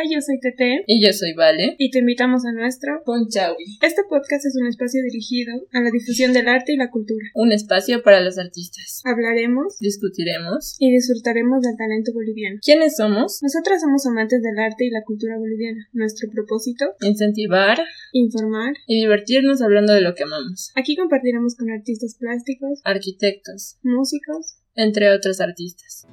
Hola, yo soy Tete. Y yo soy Vale. Y te invitamos a nuestro Punchawi. Este podcast es un espacio dirigido a la difusión del arte y la cultura. Un espacio para los artistas. Hablaremos, discutiremos y disfrutaremos del talento boliviano. ¿Quiénes somos? Nosotras somos amantes del arte y la cultura boliviana. Nuestro propósito, incentivar, informar y divertirnos hablando de lo que amamos. Aquí compartiremos con artistas plásticos, arquitectos, músicos, entre otros artistas.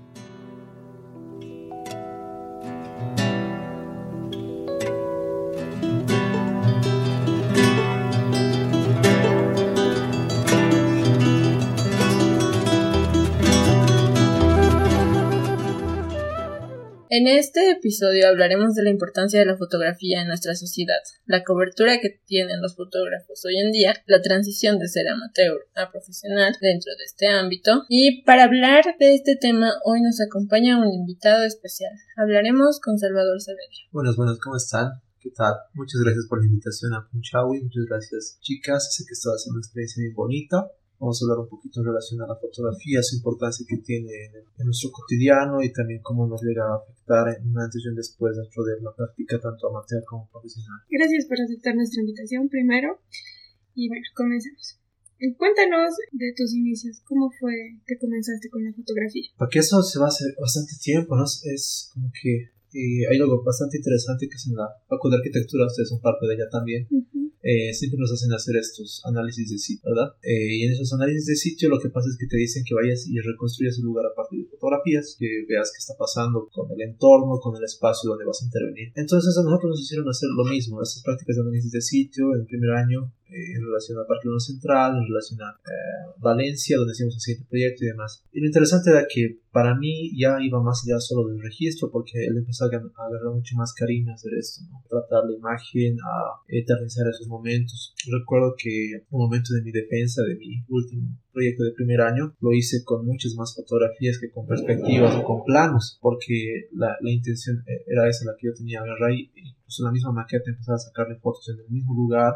En este episodio hablaremos de la importancia de la fotografía en nuestra sociedad, la cobertura que tienen los fotógrafos hoy en día, la transición de ser amateur a profesional dentro de este ámbito. Y para hablar de este tema, hoy nos acompaña un invitado especial. Hablaremos con Salvador Saavedra. Buenas, buenas, ¿cómo están? ¿Qué tal? Muchas gracias por la invitación a Punchawi, muchas gracias chicas, sé que a ser una experiencia muy bonita Vamos a hablar un poquito en relación a la fotografía, su importancia que tiene en, nuestro cotidiano y también cómo nos llega a afectar en un antes y un después dentro de la práctica tanto amateur como profesional. Gracias por aceptar nuestra invitación primero y bueno, comencemos. Cuéntanos de tus inicios, ¿cómo fue que comenzaste con la fotografía? Porque eso se va a hacer bastante tiempo, ¿no? Es como que eh, hay algo bastante interesante que es en la Facultad de Arquitectura, ustedes son parte de ella también. Eh, siempre nos hacen hacer estos análisis de sitio, ¿verdad? Eh, y en esos análisis de sitio lo que pasa es que te dicen que vayas y reconstruyas el lugar a partir de fotografías, que veas qué está pasando con el entorno, con el espacio donde vas a intervenir. Entonces a nosotros nos hicieron hacer lo mismo, estas prácticas de análisis de sitio en el primer año eh, en relación al Parque 1 Central, en relación a eh, Valencia, donde hicimos el siguiente proyecto y demás. Y lo interesante era que para mí ya iba más allá solo del registro, porque él empezó a, agarrar mucho más cariño a hacer esto, ¿no? tratar la imagen, a eternizar esos momentos. Recuerdo que un momento de mi defensa, de mi último proyecto de primer año, lo hice con muchas más fotografías que con perspectivas o con planos, porque la, la intención eh, era esa la que yo tenía, agarrar y incluso la misma maqueta empezar a sacarle fotos en el mismo lugar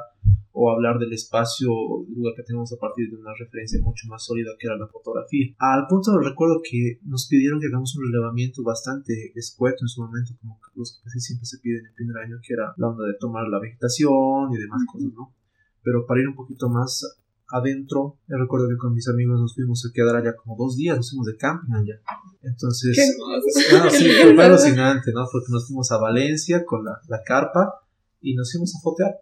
o hablar del espacio lugar que tenemos a partir de una referencia mucho más sólida que era la fotografía. Al punto recuerdo que nos pidieron que hagamos un relevamiento bastante escueto en su momento, como los que casi siempre se piden en el primer año, que era la onda de tomar la vegetación y demás cosas, ¿no? Pero para ir un poquito más adentro, recuerdo que con mis amigos nos fuimos a quedar allá como dos días, nos fuimos de camping allá. Entonces, no, sí, fue alucinante, ¿no? Porque nos fuimos a Valencia con la, la carpa y nos fuimos a fotear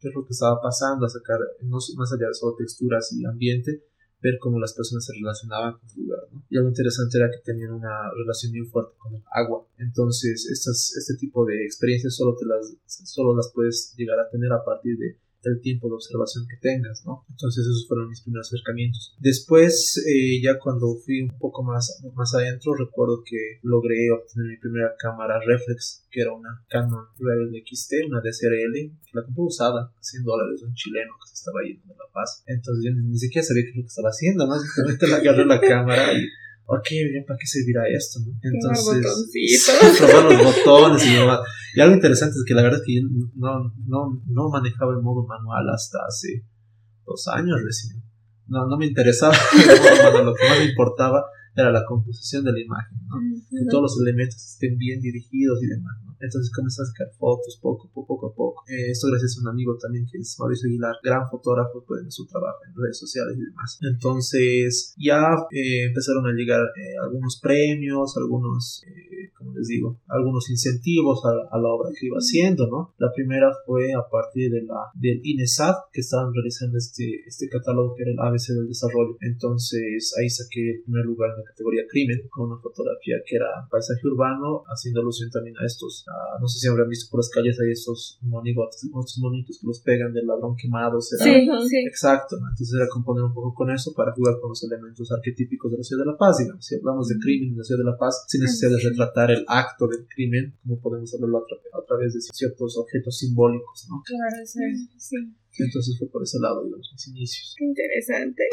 qué es lo que estaba pasando, a sacar, más allá de solo texturas y ambiente, ver cómo las personas se relacionaban con el lugar. ¿no? Y algo interesante era que tenían una relación muy fuerte con el agua. Entonces, estas, este tipo de experiencias solo, te las, solo las puedes llegar a tener a partir de el tiempo de observación que tengas, ¿no? Entonces esos fueron mis primeros acercamientos. Después, eh, ya cuando fui un poco más, más adentro, recuerdo que logré obtener mi primera cámara reflex, que era una Canon Rebel XT, una DSLR, que la compré usada, 100 dólares, un chileno que se estaba yendo de La Paz. Entonces yo ni, siquiera sabía qué es lo que estaba haciendo, ¿no? Simplemente le agarré la cámara y ok, bien, ¿para qué servirá esto? ¿no? Entonces, probar los botones y demás. Y algo interesante es que la verdad es que yo no, no, no manejaba el modo manual hasta hace dos años recién. No, no me interesaba el modo manual, lo que más me importaba era la composición de la imagen, ¿no? que todos los elementos estén bien dirigidos y demás. Entonces comencé a sacar fotos poco, poco, a poco. Eh, esto gracias a un amigo también que es Mauricio Aguilar, gran fotógrafo pues, en su trabajo en redes sociales y demás. Entonces ya eh, empezaron a llegar eh, algunos premios, algunos, como les digo, algunos incentivos a, la obra que iba haciendo, ¿no? La primera fue a partir de la, del INESAD que estaban realizando este, este catálogo que era el ABC del desarrollo. Entonces ahí saqué el primer lugar en la categoría crimen con una fotografía que era paisaje urbano, haciendo alusión también a estos no sé si habrán visto por las calles hay estos monigotes, estos monitos que los pegan del ladrón quemado. Sí, sí. Exacto, entonces era componer un poco con eso para jugar con los elementos arquetípicos de la ciudad de La Paz, digamos. Si hablamos de crimen en la ciudad de La Paz, sin necesidad de retratar el acto del crimen, como podemos hablarlo a, través de ciertos objetos simbólicos, ¿no? Claro, sí. sí. Entonces fue por ese lado, digamos, mis inicios. Qué interesante.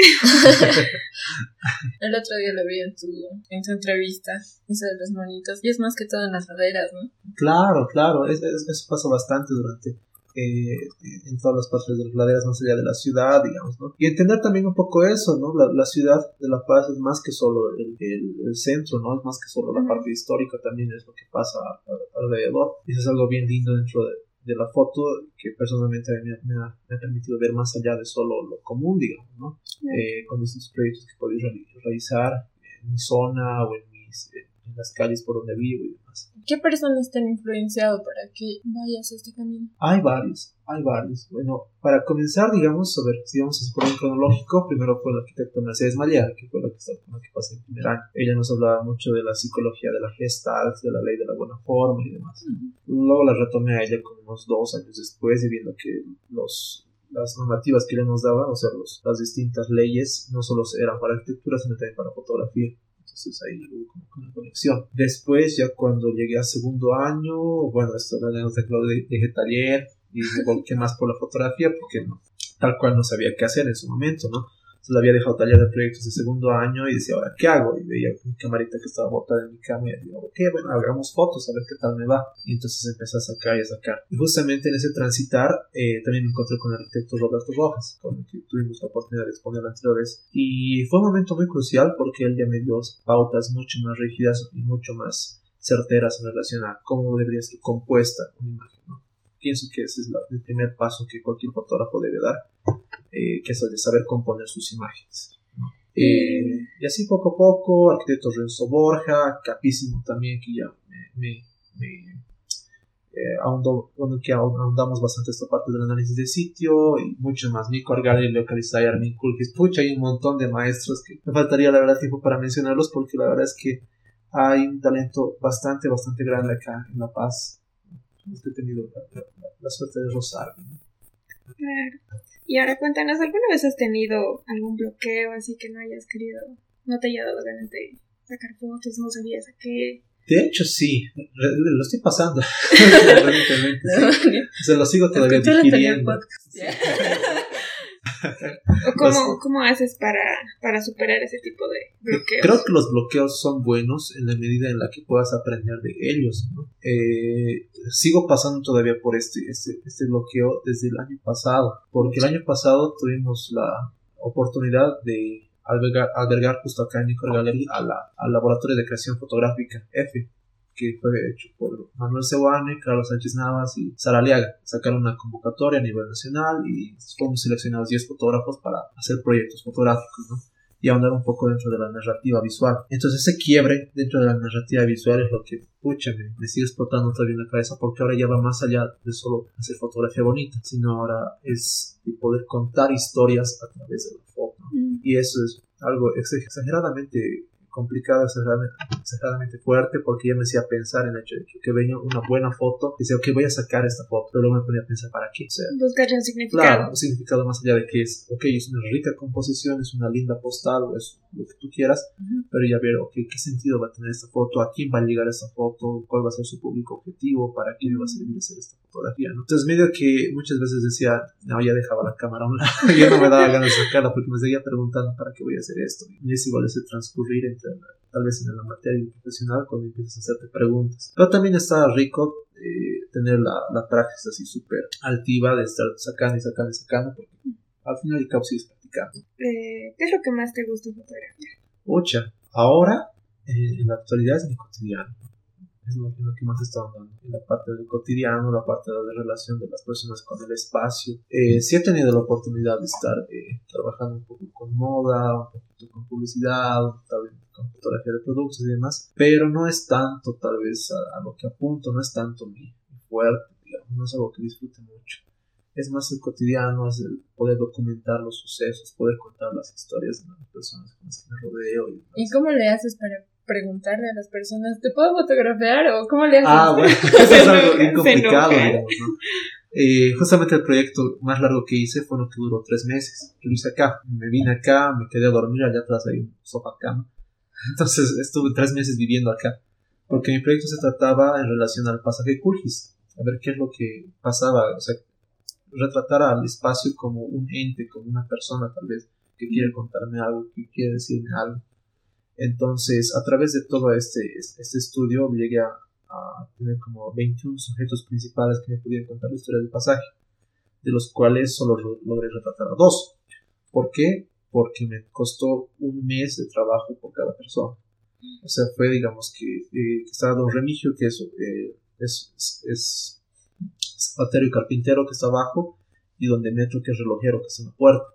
El otro día lo vi en tu, en tu entrevista, eso de los monitos, y es más que todo en las laderas, ¿no? Claro, claro, eso pasa bastante durante eh, en todas las partes de las laderas más allá de la ciudad, digamos, ¿no? Y entender también un poco eso, ¿no? La, la ciudad de La Paz es más que solo el, el, centro, ¿no? Es más que solo la parte histórica, también es lo que pasa alrededor. Y eso es algo bien lindo dentro de, de la foto que personalmente me, me, ha, me, ha, permitido ver más allá de solo lo común, digamos, ¿no? Eh, con distintos proyectos que podéis realizar en mi zona o en, mis, en las calles por donde vivo y demás. ¿Qué personas te han influenciado para que vayas a este camino? Hay varios, hay varios. Bueno, para comenzar, digamos, a ver, si vamos a por un cronológico, primero fue la arquitecta Mercedes Maliar, que fue la que, está, la que pasé en primer año. Ella nos hablaba mucho de la psicología de la gestalt, de la ley de la buena forma y demás. Luego la retomé a ella como unos dos años después y viendo que los las normativas que ella nos daba, o sea, los, las distintas leyes, no solo eran para arquitectura, sino también para fotografía. Entonces ahí hubo como una conexión. Después, ya cuando llegué a segundo año, bueno, esto era de de, de taller y me volqué más por la fotografía porque no, tal cual no sabía qué hacer en su momento, ¿no? Se había dejado taller de proyectos de segundo año y decía, ahora, ¿qué hago? Y veía mi camarita que estaba botada en mi cama y decía, ok, bueno, hagamos fotos, a ver qué tal me va. Y entonces empecé a sacar y a sacar. Y justamente en ese transitar eh, también me encontré con el arquitecto Roberto Rojas, con el que tuvimos la oportunidad de exponer la anterior vez. Y fue un momento muy crucial porque él ya me dio pautas mucho más rígidas y mucho más certeras en relación a cómo debería ser compuesta una imagen. ¿no? Pienso que ese es el primer paso que cualquier fotógrafo debe dar eh, que es el de saber componer sus imágenes. Eh, y así poco a poco, arquitecto Renzo Borja, capísimo también, que ya me, me, eh, ahondó, bueno, que ahondamos bastante esta parte del análisis de sitio y mucho más. Nico Argali, Leo Carizay, Armin Kulkis, pucha, hay un montón de maestros que me faltaría la verdad tiempo para mencionarlos porque la verdad es que hay un talento bastante, bastante grande acá en La Paz. He tenido la, suerte de rozar. Claro. Y ahora cuéntanos, ¿alguna vez has tenido algún bloqueo así que no hayas querido, no te haya dado ganas de sacar fotos, no sabías a qué? De hecho, sí, lo estoy pasando. Se lo sigo todavía digiriendo. cómo, cómo haces para, para superar ese tipo de bloqueos? Creo que los bloqueos son buenos en la medida en la que puedas aprender de ellos. Eh, sigo pasando todavía por este, este, este bloqueo desde el año pasado, porque el año pasado tuvimos la oportunidad de albergar, albergar justo acá en Nicor Gallery a la, al laboratorio de creación fotográfica F que fue hecho por Manuel Cebuane, Carlos Sánchez Navas y Sara Aliaga. Sacaron una convocatoria a nivel nacional y fuimos seleccionados 10 fotógrafos para hacer proyectos fotográficos, ¿no? y ahondar un poco dentro de la narrativa visual. Entonces ese quiebre dentro de la narrativa visual es lo que, pucha, me, sigue explotando todavía en la cabeza porque ahora ya va más allá de solo hacer fotografía bonita, sino ahora es de poder contar historias a través de la foto. Mm. Y eso es algo exageradamente complicado, exageradamente fuerte, porque ya me hacía pensar en el hecho de que, venía una buena foto, y decía, ok, voy a sacar esta foto, pero luego me ponía a pensar, ¿para qué? O sea, Buscar un significado. Claro, un significado más allá de que es, ok, es una rica composición, es una linda postal, o es lo que tú quieras, pero ya ver, ok, ¿qué sentido va a tener esta foto? ¿A quién va a llegar esta foto? ¿Cuál va a ser su público objetivo? ¿Para qué me va a servir hacer esta fotografía? ¿no? Entonces, medio que muchas veces decía, no, ya dejaba la cámara a un lado, ya no me daba ganas de sacarla porque me seguía preguntando, ¿para qué voy a hacer esto? Y es igual ese transcurrir entre tal vez en la materia profesional cuando empiezas a hacerte preguntas. Pero también está rico eh, tener la, la praxis así súper altiva de estar sacando y sacando y sacando porque al final y cabo sigues practicando. Eh, ¿Qué es lo que más te gusta fotografiar? Ocha, ahora eh, en la actualidad es mi cotidiano es lo, que más está dando en la parte del cotidiano, la parte de la relación de las personas con el espacio. Eh, sí he tenido la oportunidad de estar eh, trabajando un poco con moda, un poquito con publicidad, tal vez con fotografía de productos y demás, pero no es tanto tal vez a, lo que apunto, no es tanto mi, fuerte, digamos, no es algo que disfrute mucho. Es más el cotidiano, es el poder documentar los sucesos, poder contar las historias de las personas con las que me rodeo. ¿Y, ¿Y cómo le haces para preguntarle a las personas, ¿te puedo fotografiar o cómo le haces? Ah, bueno, eso es algo bien complicado, digamos, ¿no? Eh, justamente el proyecto más largo que hice fue uno que duró tres meses. Yo lo hice acá. Me vine acá, me quedé a dormir, allá atrás hay un sofá cama. Entonces estuve tres meses viviendo acá. Porque mi proyecto se trataba en relación al pasaje Curgis. A ver qué es lo que pasaba. O sea, retratar al espacio como un ente, como una persona tal vez, que quiere contarme algo, que quiere decirme algo. Entonces, a través de todo este, este estudio, llegué a, a tener como 21 sujetos principales que me pudieran contar la historia del pasaje, de los cuales solo logré retratar a dos. ¿Por qué? Porque me costó un mes de trabajo por cada persona. O sea, fue, digamos, que, eh, estaba don Remigio, que es, eh, es, es, zapatero y carpintero que está abajo, y don Demetrio, que es relojero, que está en la puerta.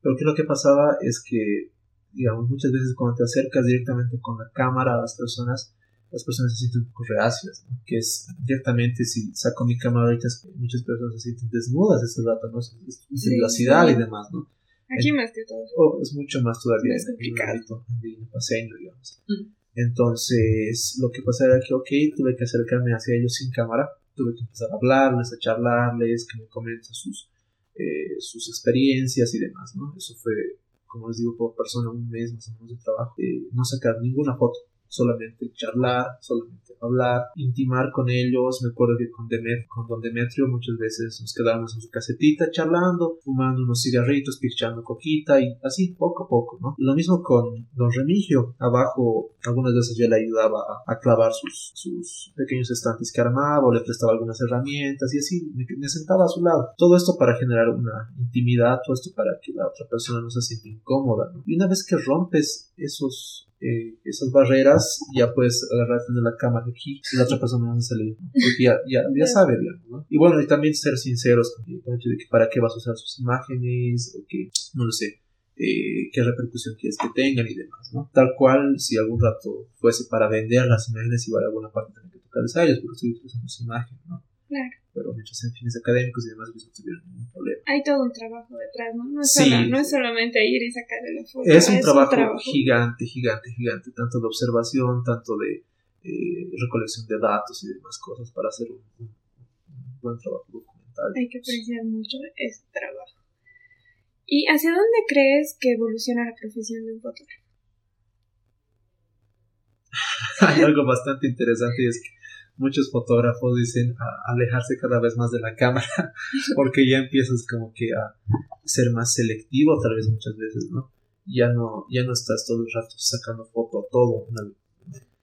Pero que lo que pasaba es que, digamos, muchas veces cuando te acercas directamente con la cámara a las personas, las personas se sienten un poco reacias, que es directamente si saco mi cámara ahorita muchas personas se sienten desnudas ese rato, ¿no? Es, privacidad y demás, ¿no? Aquí más que todo. Oh, es mucho más todavía es complicado. en paseño, digamos. Mm. Entonces, lo que pasa era que, ok, tuve que acercarme hacia ellos sin cámara, tuve que empezar a hablarles, a charlarles, que me comenten sus, eh, sus experiencias y demás, ¿no? Eso fue, como les digo, por persona un mes más o menos de trabajo, de no sacar ninguna foto, solamente charlar, solamente hablar, intimar con ellos. Me acuerdo que con, con Don Demetrio muchas veces nos quedábamos en su casetita charlando, fumando unos cigarritos, pichando coquita y así poco a poco, ¿no? Y lo mismo con Don Remigio. Abajo algunas veces yo le ayudaba a, clavar sus, sus, pequeños estantes que armaba o le prestaba algunas herramientas y así me, me, sentaba a su lado. Todo esto para generar una intimidad, todo esto para que la otra persona no se sienta incómoda, ¿no? Y una vez que rompes esos eh, esas barreras, ya puedes agarrarte de la cámara aquí y la otra persona no salir, porque ya, ya, sabe, digamos, ¿no? Y bueno, y también ser sinceros con el hecho de que para qué vas a usar sus imágenes, o que, no lo sé, eh, qué repercusión quieres que tengan y demás, ¿no? Tal cual, si algún rato fuese para vender las imágenes, igual alguna parte tiene que tocarles a ellos, porque estoy utilizando su imagen, ¿no? Claro. Pero mientras en fines académicos y demás, pues no tuvieron ningún problema. Hay todo un trabajo detrás, ¿no? No es, no es solamente ir y sacarle la foto. Es un, trabajo, gigante, gigante, gigante, tanto de observación, tanto de eh, recolección de datos y demás cosas para hacer un, buen trabajo documental. Hay que apreciar mucho ese trabajo. ¿Y hacia dónde crees que evoluciona la profesión de un fotógrafo? Hay algo bastante interesante y es que muchos fotógrafos dicen alejarse cada vez más de la cámara porque ya empiezas como que a ser más selectivo tal vez muchas veces, ¿no? Ya no, ya no estás todo el rato sacando foto a todo.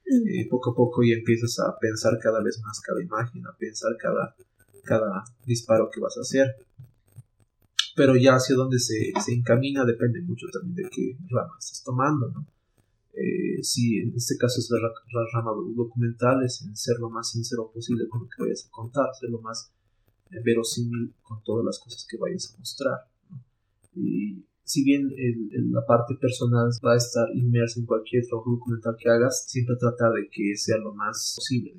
Eh, poco a poco ya empiezas a pensar cada vez más cada imagen, a pensar cada, cada disparo que vas a hacer. Pero ya hacia dónde se, se encamina depende mucho también de qué rama estás tomando, ¿no? Eh, si en este caso es la, rama documental, es en ser lo más sincero posible con lo que vayas a contar, ser lo más eh, verosímil con todas las cosas que vayas a mostrar. Y si bien la parte personal va a estar inmersa en cualquier trabajo documental que hagas, siempre tratar de que sea lo más posible.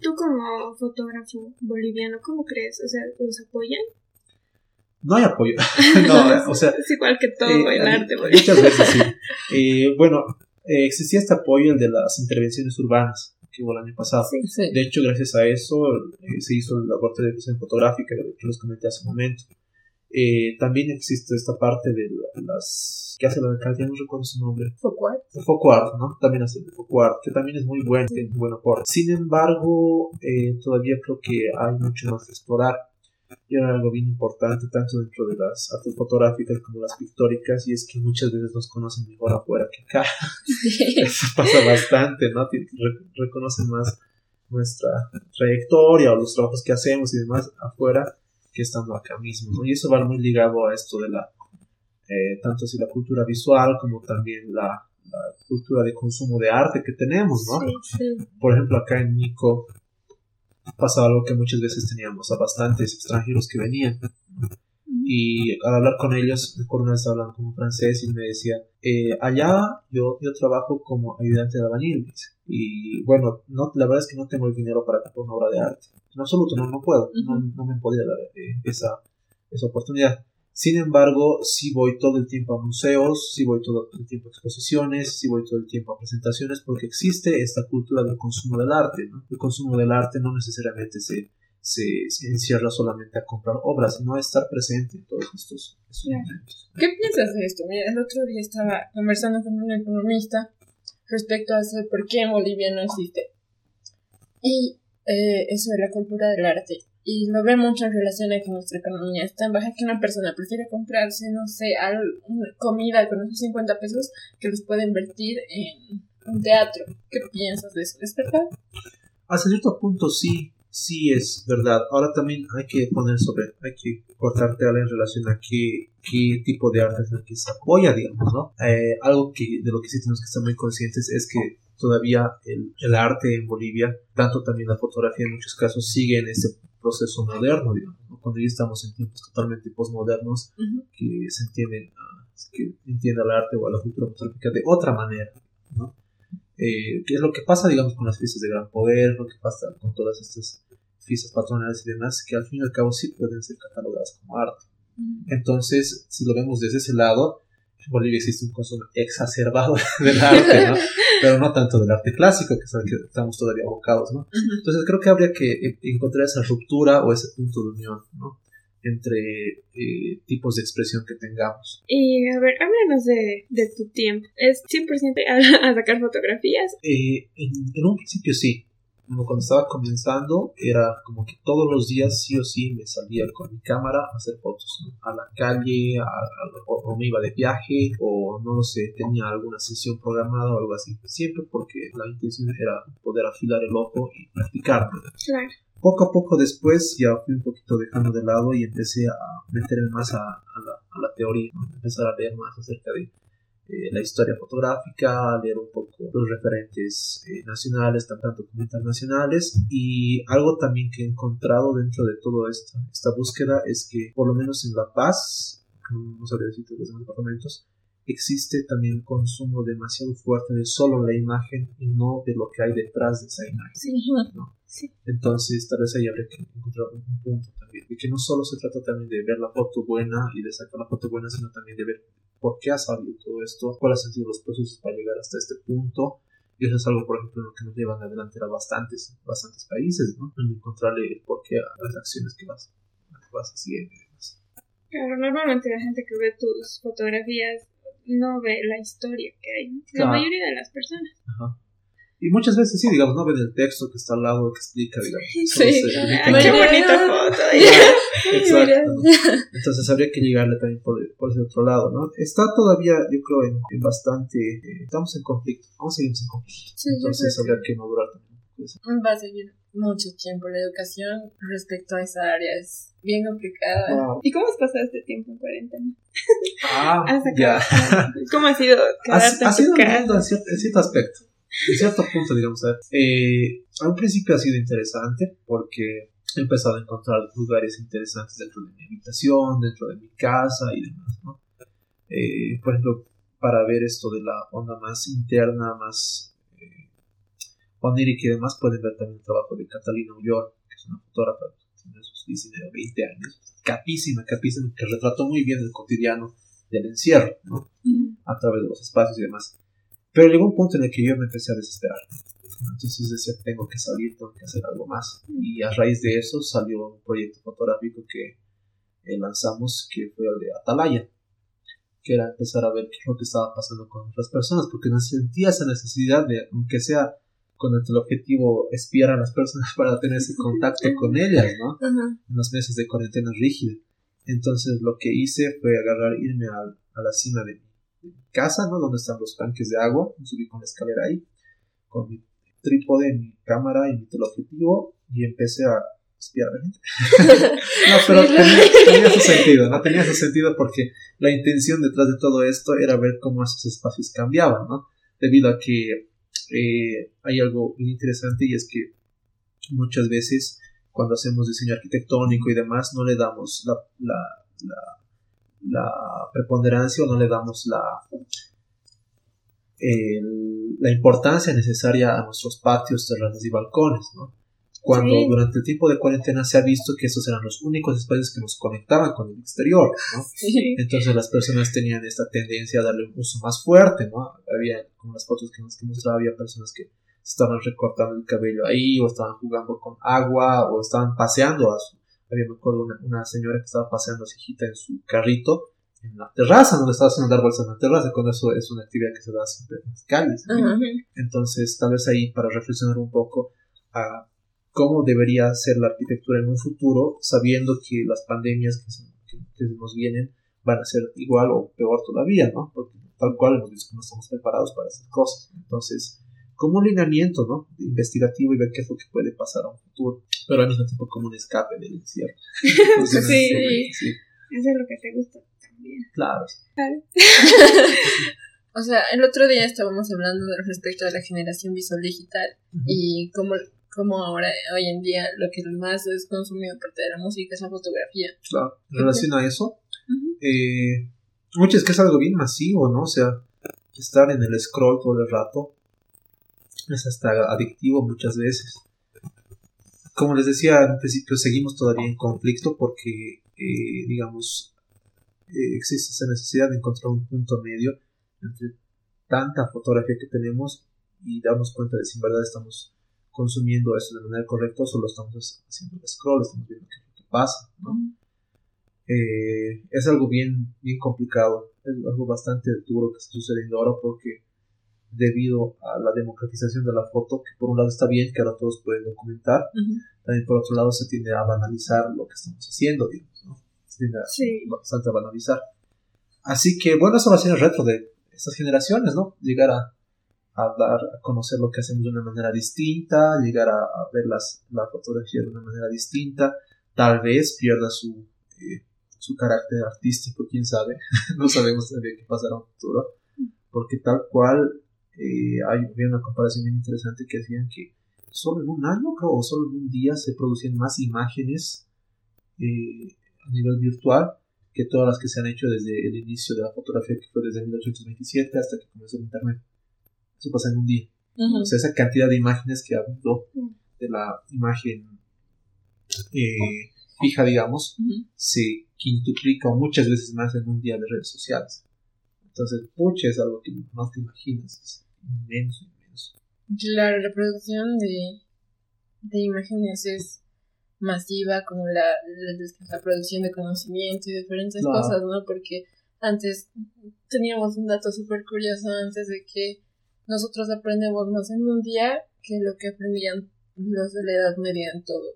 Tú como fotógrafo boliviano, ¿cómo crees? O sea, ¿los apoyan? No hay apoyo. no, o sea, es igual que todo eh, el arte. Muchas veces sí. Eh, bueno, eh, existía este apoyo, el de las intervenciones urbanas, que hubo el año pasado. De hecho, gracias a eso se hizo el laboratorio de edición fotográfica que les comenté hace un momento. también existe esta parte de las que hace la alcaldía, no recuerdo su nombre. Focuart. Focuart, ¿no? También hace Focuart, que también es muy bueno, tiene un buen aporte. Sin embargo, todavía creo que hay mucho más que explorar y era algo bien importante tanto dentro de las artes fotográficas como las pictóricas y es que muchas veces nos conocen mejor afuera que acá. Eso pasa bastante no reconocen más nuestra trayectoria o los trabajos que hacemos y demás afuera que estando acá mismo y eso va muy ligado a esto de la eh, tanto así la cultura visual como también la, cultura de consumo de arte que tenemos no por ejemplo acá en Nico pasaba algo que muchas veces teníamos a bastantes extranjeros que venían. Y al hablar con ellos, recuerdo una vez hablando con un francés y me decía, eh, allá yo, yo trabajo como ayudante de albañil. Y bueno, no, la verdad es que no tengo el dinero para comprar una obra de arte. En absoluto, no, no puedo. no, no, me podía dar eh, esa, esa oportunidad. Sin embargo, si voy todo el tiempo a museos, si voy todo el tiempo a exposiciones, si voy todo el tiempo a presentaciones, porque existe esta cultura del consumo del arte. ¿no? El consumo del arte no necesariamente se, se, encierra solamente a comprar obras, sino a estar presente en todos estos, momentos. ¿Qué piensas de esto? Mira, el otro día estaba conversando con un economista respecto a eso por qué en Bolivia no existe. Y eh, eso de la cultura del arte y lo ve relación a que nuestra economía es tan baja que una persona prefiere comprarse, no sé, comida con esos 50 pesos que los puede invertir en un teatro. ¿Qué piensas de eso? ¿Es verdad? Hasta cierto punto sí, sí es verdad. Ahora también hay que poner sobre, hay que cortar tela en relación a qué, qué tipo de arte es el que se apoya, digamos, ¿no? Eh, algo que de lo que sí tenemos que estar muy conscientes es que todavía el, el, arte en Bolivia, tanto también la fotografía en muchos casos, sigue en este proceso moderno, digamos, ¿no? cuando ya estamos en tiempos totalmente postmodernos, que se entienden, uh, que entienda el arte o la cultura fotográfica de otra manera, ¿no? Eh, ¿Qué es lo que pasa, digamos, con las fiestas de gran poder, lo que pasa con todas estas fiestas patronales y demás, que al fin y al cabo sí pueden ser catalogadas como arte. Entonces, si lo vemos desde ese lado, en Bolivia existe un consumo exacerbado del arte, ¿no? Pero no tanto del arte clásico, que es al que estamos todavía abocados, ¿no? Entonces creo que habría que encontrar esa ruptura o ese punto de unión, ¿no? entre eh, tipos de expresión que tengamos. Y a ver, háblanos de, de tu tiempo. ¿Es 100% a, a sacar fotografías? Eh, en, en, un principio sí. Como cuando estaba comenzando, era como que todos los días sí o sí me salía con mi cámara a hacer fotos, ¿no? a la calle, a, a, o, o, me iba de viaje, o no lo sé, tenía alguna sesión programada o algo así. Siempre porque la intención era poder afilar el ojo y practicar. Claro poco a poco después ya fui un poquito dejando de lado y empecé a meterme más a, a, la, a la, teoría, ¿no? empezar a leer más acerca de eh, la historia fotográfica, leer un poco los referentes eh, nacionales, tanto como internacionales. Y algo también que he encontrado dentro de toda esta, esta búsqueda es que, por lo menos en La Paz, no sabría decir los demás departamentos, existe también consumo demasiado fuerte de solo la imagen y no de lo que hay detrás de esa imagen. Sí. ¿no? Sí. Entonces, tal vez ahí habría que encontrar un punto también, de que no solo se trata también de ver la foto buena y de sacar la foto buena, sino también de ver por qué ha salido todo esto, cuáles han sido los procesos para llegar hasta este punto. Y eso es algo, por ejemplo, en lo que nos llevan adelante a bastantes, bastantes países, ¿no? En encontrarle el porqué a las acciones que vas, que vas haciendo y demás. Claro, normalmente la gente que ve tus fotografías no ve la historia que hay, ¿no? la Claro. mayoría de las personas. Ajá. Y muchas veces sí, digamos, no ven el texto que está al lado que explica, digamos. Sí. Entonces, Ay, qué bonita foto. Exacto. Entonces habría que llegarle también por, por ese otro lado, ¿no? Está todavía, yo creo, en, en bastante... eh, estamos en conflicto, aún seguimos en conflicto. Sí, Entonces habría que madurar también eso. Va a seguir mucho tiempo. La educación respecto a esa área es bien complicada. Wow. ¿Y cómo has pasado este tiempo en cuarentena? Ah, ¿Has ya. ¿Cómo ha sido Ha, quedarte ha en sido casa? en cierto, en cierto aspecto. En cierto punto, digamos. a ver. Eh, a un principio ha sido interesante porque he empezado a encontrar lugares interesantes dentro de mi habitación, dentro de mi casa y demás, ¿no? Eh, por ejemplo, para ver esto de la onda más interna, más eh, onírica y demás, pueden ver también el trabajo de Catalina Ulloa, que es una fotógrafa tiene sus 19 o 20 años, capísima, capísima, que retrató muy bien el cotidiano del encierro, ¿no? a través de los espacios y demás. Pero llegó un punto en el que yo me empecé a desesperar. Entonces decía, tengo que salir, tengo que hacer algo más. Y a raíz de eso salió un proyecto fotográfico que eh, lanzamos, que fue el de Atalaya, que era empezar a ver qué es lo que estaba pasando con otras personas, porque no sentía esa necesidad de, aunque sea con el objetivo, espiar a las personas para tener ese contacto con ellas, ¿no? Ajá. en los meses de cuarentena rígida. Entonces lo que hice fue agarrar, irme a, a la cima de mi, casa, ¿no? Donde están los tanques de agua. Subí con la escalera ahí, con mi trípode, mi cámara y mi teleobjetivo y empecé a espiar a la gente. no, pero tenía, tenía su sentido, ¿no? Tenía su sentido porque la intención detrás de todo esto era ver cómo esos espacios cambiaban, ¿no? Debido a que eh, hay algo bien interesante y es que muchas veces cuando hacemos diseño arquitectónico y demás, no le damos la, la, la, la preponderancia o no le damos la, el- la importancia necesaria a nuestros patios, terrazas y balcones, ¿no? Cuando Sí. durante el tiempo de cuarentena se ha visto que esos eran los únicos espacios que nos conectaban con el exterior, ¿no? Sí. Entonces las personas tenían esta tendencia a darle un uso más fuerte, ¿no? Había, como las fotos que nos que mostraba, había personas que estaban recortando el cabello ahí, o estaban jugando con agua, o estaban paseando a su... Había, me acuerdo, una, una señora que estaba paseando a su hijita en su carrito en la terraza, no le estaba haciendo dar bolsas en la terraza, cuando eso es una actividad que se da siempre en las calles. ¿no? Ajá. Entonces, tal vez ahí para reflexionar un poco a cómo debería ser la arquitectura en un futuro, sabiendo que las pandemias que, que- que nos vienen van a ser igual o peor todavía, ¿no? Porque tal cual hemos visto que no estamos preparados para hacer cosas. Entonces, como un lineamiento ¿no? investigativo y ver qué es lo que puede pasar a un futuro, pero al mismo tiempo como un escape del encierro. sí, sí, Eso es lo que te gusta Claro. o sea, el otro día estábamos hablando respecto a la generación visual digital y cómo como ahora, hoy en día, lo que más es consumido parte de la música es la fotografía. Claro, en relación a eso, eh, muchas que es algo bien masivo, ¿no? O sea, estar en el scroll todo el rato es hasta adictivo muchas veces. Como les decía al principio, seguimos todavía en conflicto porque, eh, digamos, eh, existe esa necesidad de encontrar un punto medio entre tanta fotografía que tenemos y darnos cuenta de si en verdad estamos consumiendo eso de manera correcta o solo estamos haciendo el scroll, estamos viendo qué que pasa, ¿no? Eh, es algo bien, bien complicado, es algo bastante duro que está sucediendo ahora porque debido a la democratización de la foto, que por un lado está bien, que ahora todos pueden documentar, también por otro lado se tiende a banalizar lo que estamos haciendo, digamos, ¿no? Tiende bastante a banalizar. Así que, bueno, eso va a ser el reto de estas generaciones, ¿no? Llegar a a dar a conocer lo que hacemos de una manera distinta, llegar a, ver las, la fotografía de una manera distinta, tal vez pierda su, eh, su carácter artístico, quién sabe, no sabemos todavía qué pasará en el futuro, porque tal cual eh, hay, había una comparación bien interesante que decían que solo en un año, creo, o solo en un día se producían más imágenes eh, a nivel virtual que todas las que se han hecho desde el inicio de la fotografía, que fue desde 1827 hasta que comenzó el Internet. Eso pasa en un día. O sea, esa cantidad de imágenes que ha habido de la imagen eh, fija, digamos, se quintuplica muchas veces más en un día de redes sociales. Entonces, pucha, es algo que no te imaginas, es inmenso, inmenso. Claro, la producción de, de imágenes es masiva, como la, la, producción de conocimiento y diferentes cosas, ¿no? Porque antes teníamos un dato súper curioso antes de que nosotros aprendemos más en un día que lo que aprendían los de la Edad Media en todo.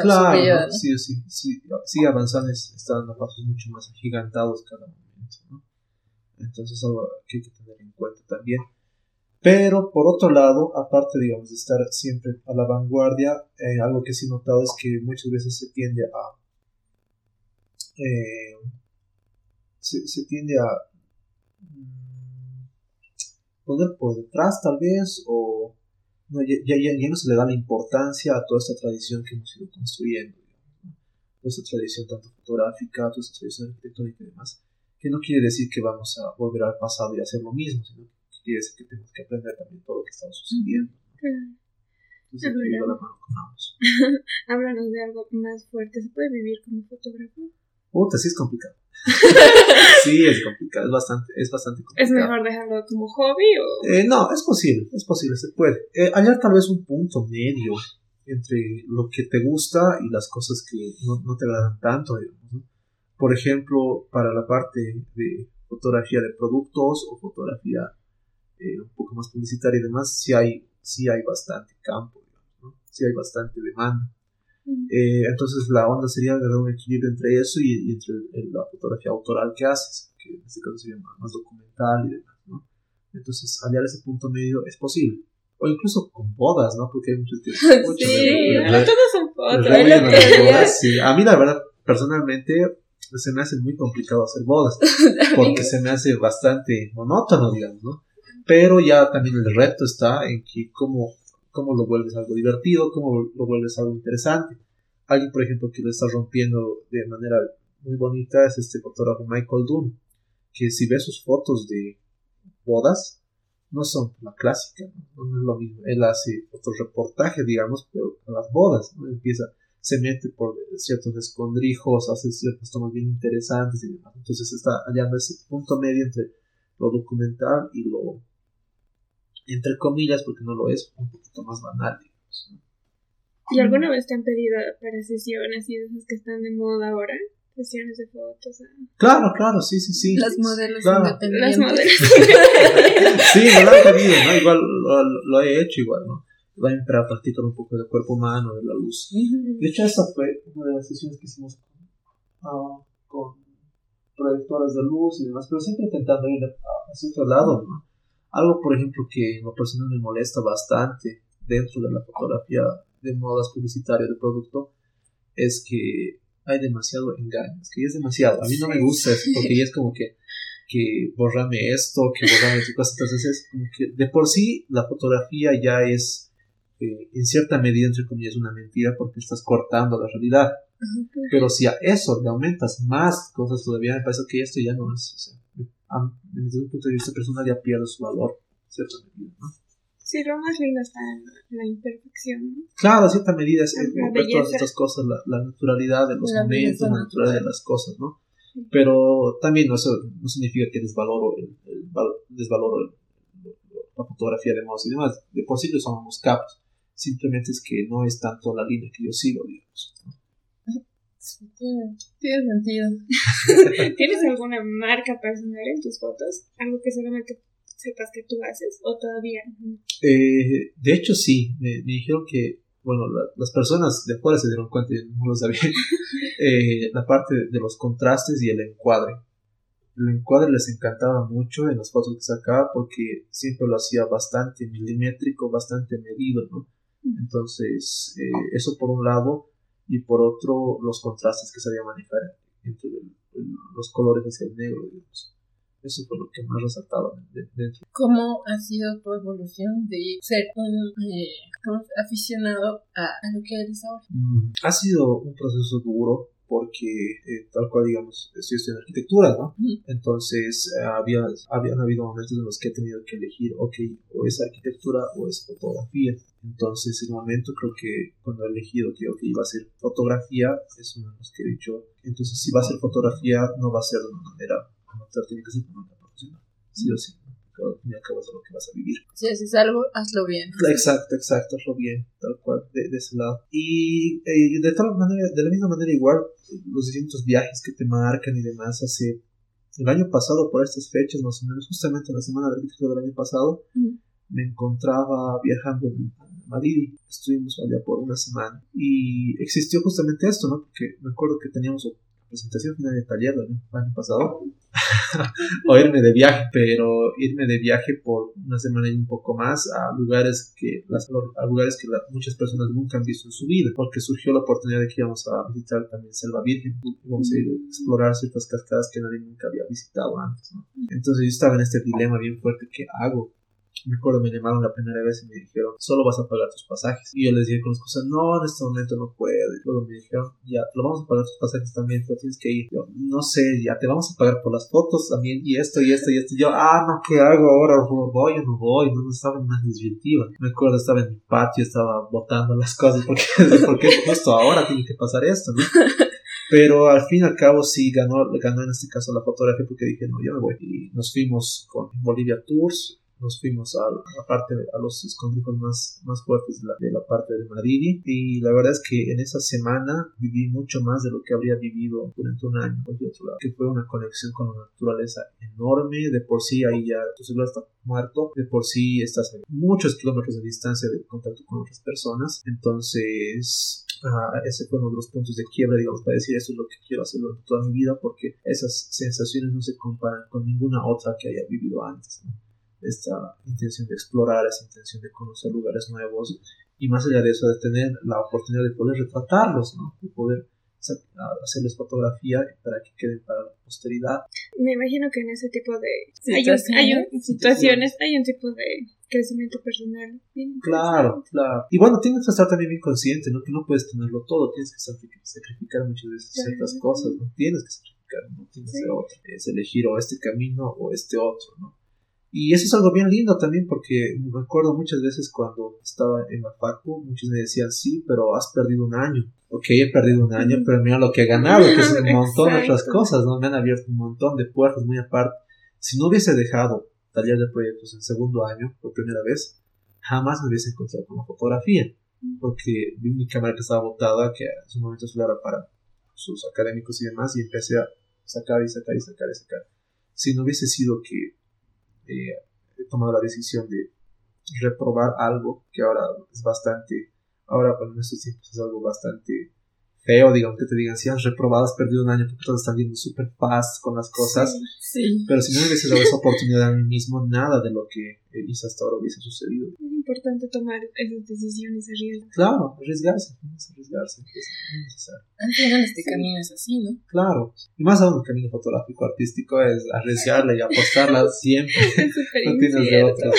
claro, sí, sí, sí, sí, avanzando, están a pasos mucho más agigantados cada momento, ¿no? Entonces algo que hay que tener en cuenta también. Pero por otro lado, aparte, digamos, de estar siempre a la vanguardia, eh, algo que sí he notado es que muchas veces se tiende a... Eh, se, tiende a poner por detrás tal vez o no, ya, ya, ya, no se le da la importancia a toda esta tradición que hemos ido construyendo, toda esta tradición tanto fotográfica, toda esta tradición arquitectónica y demás, que no quiere decir que vamos a volver al pasado y hacer lo mismo, sino que quiere decir que tenemos que aprender también todo lo que está sucediendo. Entonces, Háblanos de algo más fuerte. ¿Se puede vivir como fotógrafo? Puta, sí es complicado. sí, es complicado, es bastante, es bastante complicado. ¿Es mejor dejarlo como hobby o...? Eh, no, es posible, es posible, se puede. Eh, hallar tal vez un punto medio entre lo que te gusta y las cosas que no, no te agradan tanto, digamos, Por ejemplo, para la parte de fotografía de productos o fotografía eh, un poco más publicitaria y demás, sí hay, sí hay bastante campo, digamos, ¿no? Sí hay bastante demanda. Eh, entonces la onda sería agarrar un equilibrio entre eso y, entre la fotografía autoral que haces, que en este caso sería más, documental y demás, ¿no? Entonces hallar ese punto medio es posible. O incluso con bodas, ¿no? Porque hay muchos que... sí, no todos son fotos. A mí la verdad, personalmente, se me hace muy complicado hacer bodas, porque se me hace bastante monótono, digamos, ¿no? Pero ya también el reto está en que cómo cómo lo vuelves algo divertido, cómo lo vuelves algo interesante. Alguien, por ejemplo, que lo está rompiendo de manera muy bonita es este fotógrafo Michael Dunn, que si ves sus fotos de bodas, no son la clásica, no, es lo mismo. Él hace reportaje, digamos, pero con las bodas, ¿no? Empieza, se mete por ciertos escondrijos, hace ciertas tomas bien interesantes y demás. Entonces está hallando ese punto medio entre lo documental y lo entre comillas, porque no lo es, un poquito más banal, digamos. ¿Y alguna vez te han pedido para sesiones y de esas que están de moda ahora? Sesiones de fotos. Claro, claro, sí, sí, sí. Las modelos independientes. Las modelos sí, me lo han pedido, ¿no? Igual lo, he hecho igual, ¿no? También para practicar un poco del cuerpo humano, de la luz. De hecho, esa fue una de las sesiones que hicimos con, uh, con proyectores de luz y demás, pero siempre intentando ir hacia otro lado, ¿no? Algo, por ejemplo, que en lo personal me molesta bastante dentro de la fotografía de modas publicitarias de producto es que hay demasiado engaño, es que ya es demasiado, a mí no me gusta eso, porque ya es como que que borrame esto, que borrame tu cosa, entonces es como que de por sí la fotografía ya es eh, en cierta medida, entre comillas, una mentira porque estás cortando la realidad. Pero si a eso le aumentas más cosas todavía, me parece que esto ya no es, o sea, desde un punto de vista personal ya pierde su valor, cierta medida, ¿no? Sí, lo más lindo está en la imperfección. ¿no? Claro, a cierta medida es ver todas estas cosas, la, la naturalidad de los momentos, la naturalidad de las cosas, ¿no? Pero también eso no significa que desvaloro, el, el, desvaloro la fotografía de modos y demás. De por sí yo somos capos. Simplemente es que no es tanto la línea que yo sigo, digamos. Sí, tiene, tiene sentido. ¿Tienes alguna marca personal en tus fotos? ¿Algo que solamente sepas que tú haces o todavía? Eh, de hecho, sí. Me, me dijeron que bueno, la, las personas de afuera se dieron cuenta y no lo sabían, eh, la parte de, de, los contrastes y el encuadre. El encuadre les encantaba mucho en las fotos que sacaba porque siempre lo hacía bastante milimétrico, bastante medido, ¿no? Entonces, eh, eso por un lado, y por otro, los contrastes que sabía manejar entre el, el, los colores hacia el negro, digamos. Eso fue lo que más resaltaba de, dentro. ¿Cómo ha sido tu evolución de ser un eh, aficionado a, a, lo que eres ahora? Mm, ha sido un proceso duro porque eh, tal cual digamos estoy estudiando arquitectura, ¿no? Entonces eh, había, habían habido momentos en los que he tenido que elegir, ok, o es arquitectura o es fotografía. Entonces en el momento creo que cuando he elegido que okay, iba a ser fotografía, es uno de los que he dicho, entonces si va a ser fotografía no va a ser de una manera amateur, tiene que ser de una manera profesional, sí o sí. Al fin y al cabo es lo que vas a vivir. Si haces algo, hazlo bien. Exacto, exacto, hazlo bien, tal cual, de, de ese lado. Y eh, de tal manera, de la misma manera igual, los distintos viajes que te marcan y demás, hace el año pasado, por estas fechas, más o menos, justamente en la semana de arquitectura del año pasado, me encontraba viajando en Madrid, estuvimos allá por una semana y existió justamente esto, ¿no? Porque me acuerdo que teníamos presentación final de taller del año pasado, o irme de viaje, pero irme de viaje por una semana y un poco más a lugares que, las, a lugares que muchas personas nunca han visto en su vida, porque surgió la oportunidad de que íbamos a visitar también Selva Virgen, íbamos a ir a explorar ciertas cascadas que nadie nunca había visitado antes. Entonces yo estaba en este dilema bien fuerte, ¿qué hago? Me acuerdo me llamaron la primera vez y me dijeron solo vas a pagar tus pasajes y yo les dije con las cosas no en este momento no puedo y luego me dijeron ya te lo vamos a pagar tus pasajes también pero tienes que ir yo no sé ya te vamos a pagar por las fotos también y esto y esto y esto y yo ah no qué hago ahora voy o no voy no, no estaba en una disyuntiva me acuerdo estaba en mi patio estaba botando las cosas porque porque justo ahora tiene que pasar esto no pero al fin y al cabo sí ganó, ganó en este caso la fotografía porque dije no yo me voy y nos fuimos con Bolivia Tours nos fuimos a, a, parte, a los escondrijos más, más fuertes de la, de la parte de Madrid y la verdad es que en esa semana viví mucho más de lo que habría vivido durante un año por otro lado, que fue una conexión con la naturaleza enorme, de por sí ahí ya tu celular está muerto, de por sí estás a muchos kilómetros de distancia de contacto con otras personas, entonces Uh, ese fue uno de los puntos de quiebra, digamos, para decir esto es lo que quiero hacer durante toda mi vida, porque esas sensaciones no se comparan con ninguna otra que haya vivido antes. ¿no? Esta intención de explorar, esa intención de conocer lugares nuevos y más allá de eso de tener la oportunidad de poder retratarlos, ¿no? de poder hacerles fotografía para que queden para la posteridad. Me imagino que en ese tipo de situaciones hay, un, hay un, situaciones hay un tipo de crecimiento personal. Claro, claro. Y bueno, tienes que estar también bien consciente, ¿no? Que no puedes tenerlo todo, tienes que sacrificar muchas veces claro. ciertas cosas, ¿no? Tienes que sacrificar, no tienes sí. de otro. Es elegir o este camino o este otro, ¿no? Y eso es algo bien lindo también porque me acuerdo muchas veces cuando estaba en la facu, muchos me decían, sí, pero has perdido un año. Ok, he perdido un año, pero mira lo que he ganado, que es un montón de otras cosas, ¿no? Me han abierto un montón de puertas muy aparte. Si no hubiese dejado taller de proyectos en segundo año, por primera vez, jamás me hubiese encontrado con la fotografía. Porque vi mi cámara que estaba botada, que en su momento solo era para sus académicos y demás, y empecé a sacar y sacar y sacar y sacar. Si no hubiese sido que eh, he tomado la decisión de reprobar algo que ahora es bastante, ahora en estos tiempos es algo bastante feo, digamos, que te digan, si has reprobado, has perdido un año porque todo está yendo súper fast con las cosas. Sí. Pero si no me hubiese dado esa oportunidad a mí mismo, nada de lo que hice hasta ahora hubiese sucedido. Es importante tomar esas decisiones, arriesgar. Claro, arriesgarse, es arriesgarse, es necesario. Al final este camino es así, ¿no? Claro, y más aún el camino fotográfico artístico es arriesgarle y apostarla siempre. No tienes de otra.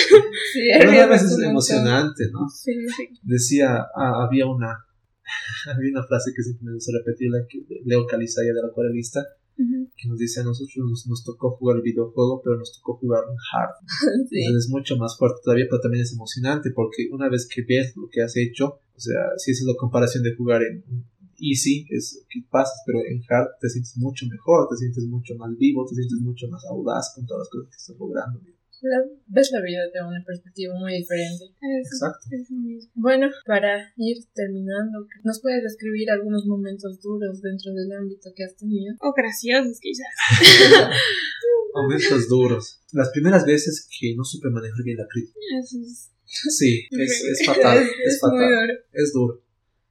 Sí, Pero a veces es emocionante, ¿no? Sí, sí. Decía, ah, había una había una frase que siempre me gusta repetirla, que Leo Calizaya del acuarelista, Ujú. que nos dice a nosotros nos, nos tocó jugar el videojuego, pero nos tocó jugar hard. Sí. Entonces es mucho más fuerte todavía, pero también es emocionante, porque una vez que ves lo que has hecho, o sea, si esa es la comparación de jugar en easy, es que pasas, pero en hard te sientes mucho mejor, te sientes mucho más vivo, te sientes mucho más audaz con todas las cosas que estás logrando. Ves la vida de una perspectiva muy diferente. Eso, Exacto. eso mismo. Bueno, para ir terminando, ¿nos puedes describir algunos momentos duros dentro del ámbito que has tenido? O graciosos, quizás. Momentos duros. Las primeras veces que no supe manejar bien la crítica. Eso es. Sí, es, es fatal, es, es, es muy fatal. duro. Es duro.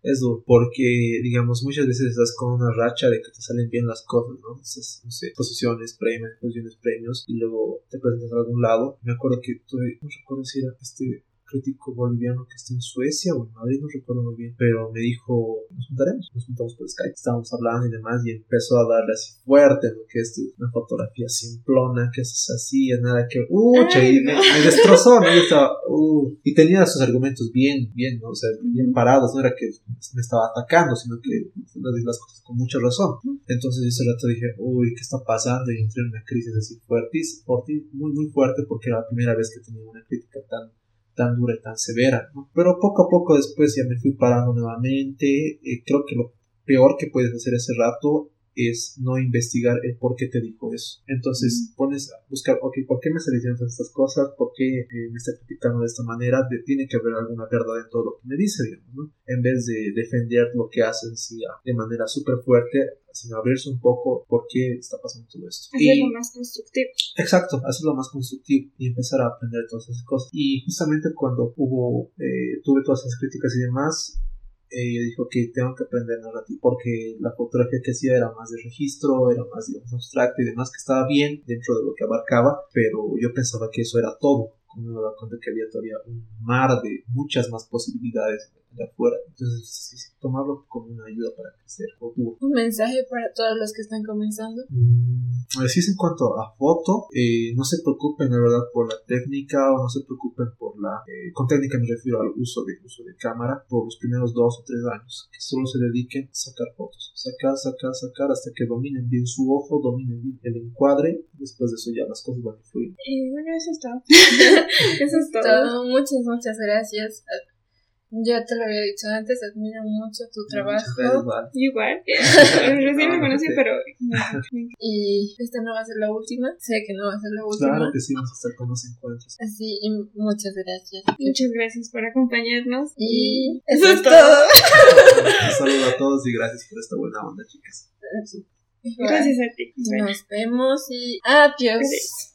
Es duro, porque, digamos, muchas veces estás con una racha de que te salen bien las cosas, ¿no? Esas, no sé, posiciones, premios, posiciones, premios, y luego te presentas a algún lado. Me acuerdo que tuve, no recuerdo si era este crítico boliviano que está en Suecia o en Madrid, no recuerdo muy bien, pero me dijo, nos juntaremos, nos juntamos por Skype, estábamos hablando y demás, y empezó a darle así fuerte, ¿no? que es una fotografía simplona, que es así, es nada que, uh, Ay, y me, no. me destrozó, ¿no? Yo estaba, uh, y tenía sus argumentos bien, bien, ¿no? O sea, bien parados, no era que me estaba atacando, sino que las cosas con mucha razón. Entonces ese rato dije, uy, ¿qué está pasando? Y entré en una crisis así fuertísima, muy, muy fuerte, porque era la primera vez que tenía una crítica tan tan dura y tan severa. Pero poco a poco después ya me fui parando nuevamente. eh, creo que lo peor que puedes hacer ese rato es no investigar el por qué te dijo eso. Entonces pones a buscar, ok, ¿por qué me todas estas cosas? ¿Por qué eh, me está criticando de esta manera? De- tiene que haber alguna verdad en todo lo que me dice, digamos, ¿no? En vez de defender lo que hacen sí, de manera súper fuerte, sino abrirse un poco por qué está pasando todo esto. Hacerlo más constructivo. Exacto, hacerlo más constructivo y empezar a aprender todas esas cosas. Y justamente cuando hubo, eh, tuve todas esas críticas y demás, eh, yo dije, ok, tengo que aprender narrativa, porque la fotografía que hacía era más de registro, era más, digamos, abstracta y demás, que estaba bien dentro de lo que abarcaba, pero yo pensaba que eso era todo. Cuando me daba cuenta que había todavía un mar de muchas más posibilidades de afuera. Entonces, sí, sí, tomarlo como una ayuda para crecer. Un mensaje para todos los que están comenzando. Mm, Así es en cuanto a foto, eh, no se preocupen la verdad por la técnica o no se preocupen por la... eh, con técnica me refiero al uso de, uso de cámara por los primeros dos o tres años, que solo se dediquen a sacar fotos, sacar, sacar, sacar hasta que dominen bien su ojo, dominen bien el encuadre, después de eso ya las cosas van a fluir. Y bueno, eso es todo. eso es todo. Todo. Muchas, muchas gracias. Yo te lo había dicho antes, admiro mucho tu trabajo. Vale. Igual. Recién lo conocí, sí. pero. Y esta no va a ser la última. Sé que no va a ser la última. Claro que sí, vamos a estar con los encuentros. Así, y muchas gracias. Muchas gracias por acompañarnos. Y eso eso es todo. Un saludo a todos y gracias por esta buena onda, chicas. Gracias a ti. Bueno, Nos vemos y adiós. Adiós.